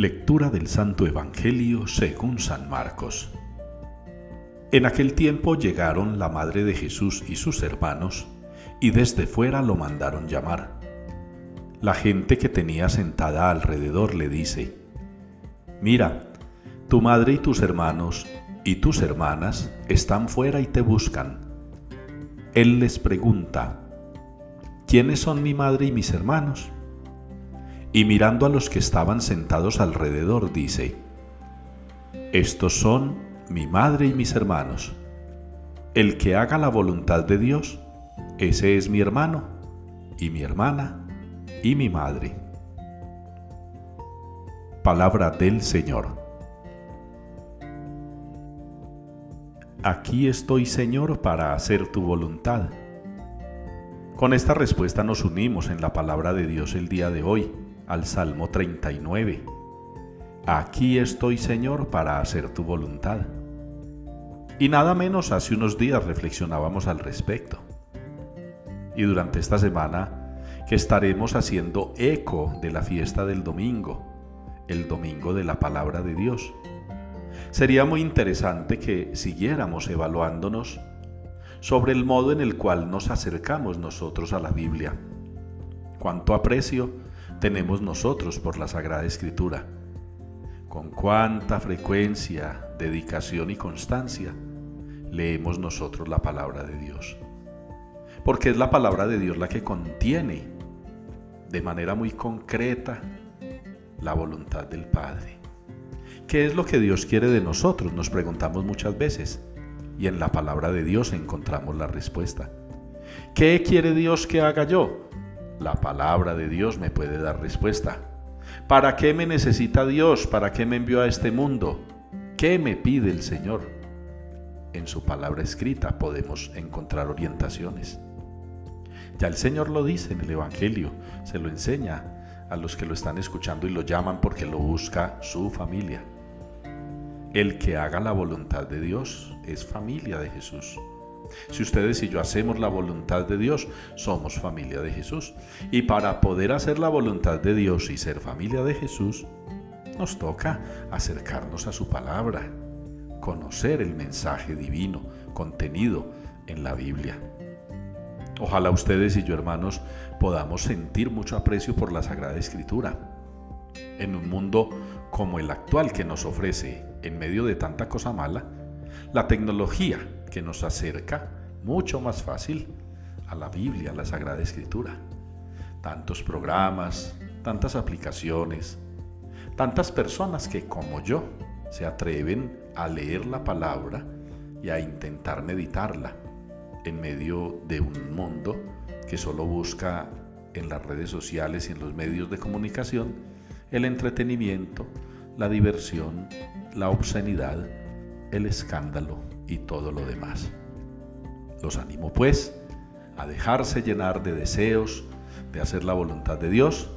Lectura del Santo Evangelio según San Marcos. En aquel tiempo llegaron la madre de Jesús y sus hermanos, y desde fuera lo mandaron llamar. La gente que tenía sentada alrededor le dice, Mira, tu madre y tus hermanos y tus hermanas están fuera y te buscan. Él les pregunta, ¿quiénes son mi madre y mis hermanos? Y mirando a los que estaban sentados alrededor, dice, Estos son mi madre y mis hermanos. El que haga la voluntad de Dios, ese es mi hermano y mi hermana y mi madre. Palabra del Señor. Aquí estoy, Señor, para hacer tu voluntad. Con esta respuesta nos unimos en la palabra de Dios el día de hoy al Salmo 39. Aquí estoy, Señor, para hacer tu voluntad. Y nada menos hace unos días reflexionábamos al respecto. Y durante esta semana que estaremos haciendo eco de la fiesta del domingo, el domingo de la palabra de Dios. Sería muy interesante que siguiéramos evaluándonos sobre el modo en el cual nos acercamos nosotros a la Biblia. Cuánto aprecio tenemos nosotros por la Sagrada Escritura. Con cuánta frecuencia, dedicación y constancia leemos nosotros la palabra de Dios. Porque es la palabra de Dios la que contiene de manera muy concreta la voluntad del Padre. ¿Qué es lo que Dios quiere de nosotros? Nos preguntamos muchas veces y en la palabra de Dios encontramos la respuesta. ¿Qué quiere Dios que haga yo? La palabra de Dios me puede dar respuesta. ¿Para qué me necesita Dios? ¿Para qué me envió a este mundo? ¿Qué me pide el Señor? En su palabra escrita podemos encontrar orientaciones. Ya el Señor lo dice en el Evangelio, se lo enseña a los que lo están escuchando y lo llaman porque lo busca su familia. El que haga la voluntad de Dios es familia de Jesús. Si ustedes y yo hacemos la voluntad de Dios, somos familia de Jesús. Y para poder hacer la voluntad de Dios y ser familia de Jesús, nos toca acercarnos a su palabra, conocer el mensaje divino contenido en la Biblia. Ojalá ustedes y yo, hermanos, podamos sentir mucho aprecio por la Sagrada Escritura. En un mundo como el actual que nos ofrece, en medio de tanta cosa mala, la tecnología que nos acerca mucho más fácil a la Biblia, a la Sagrada Escritura. Tantos programas, tantas aplicaciones, tantas personas que como yo se atreven a leer la palabra y a intentar meditarla en medio de un mundo que solo busca en las redes sociales y en los medios de comunicación el entretenimiento, la diversión, la obscenidad, el escándalo y todo lo demás. Los animo pues a dejarse llenar de deseos de hacer la voluntad de Dios,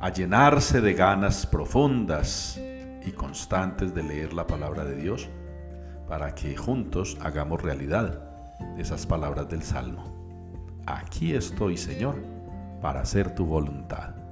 a llenarse de ganas profundas y constantes de leer la palabra de Dios, para que juntos hagamos realidad esas palabras del Salmo. Aquí estoy, Señor, para hacer tu voluntad.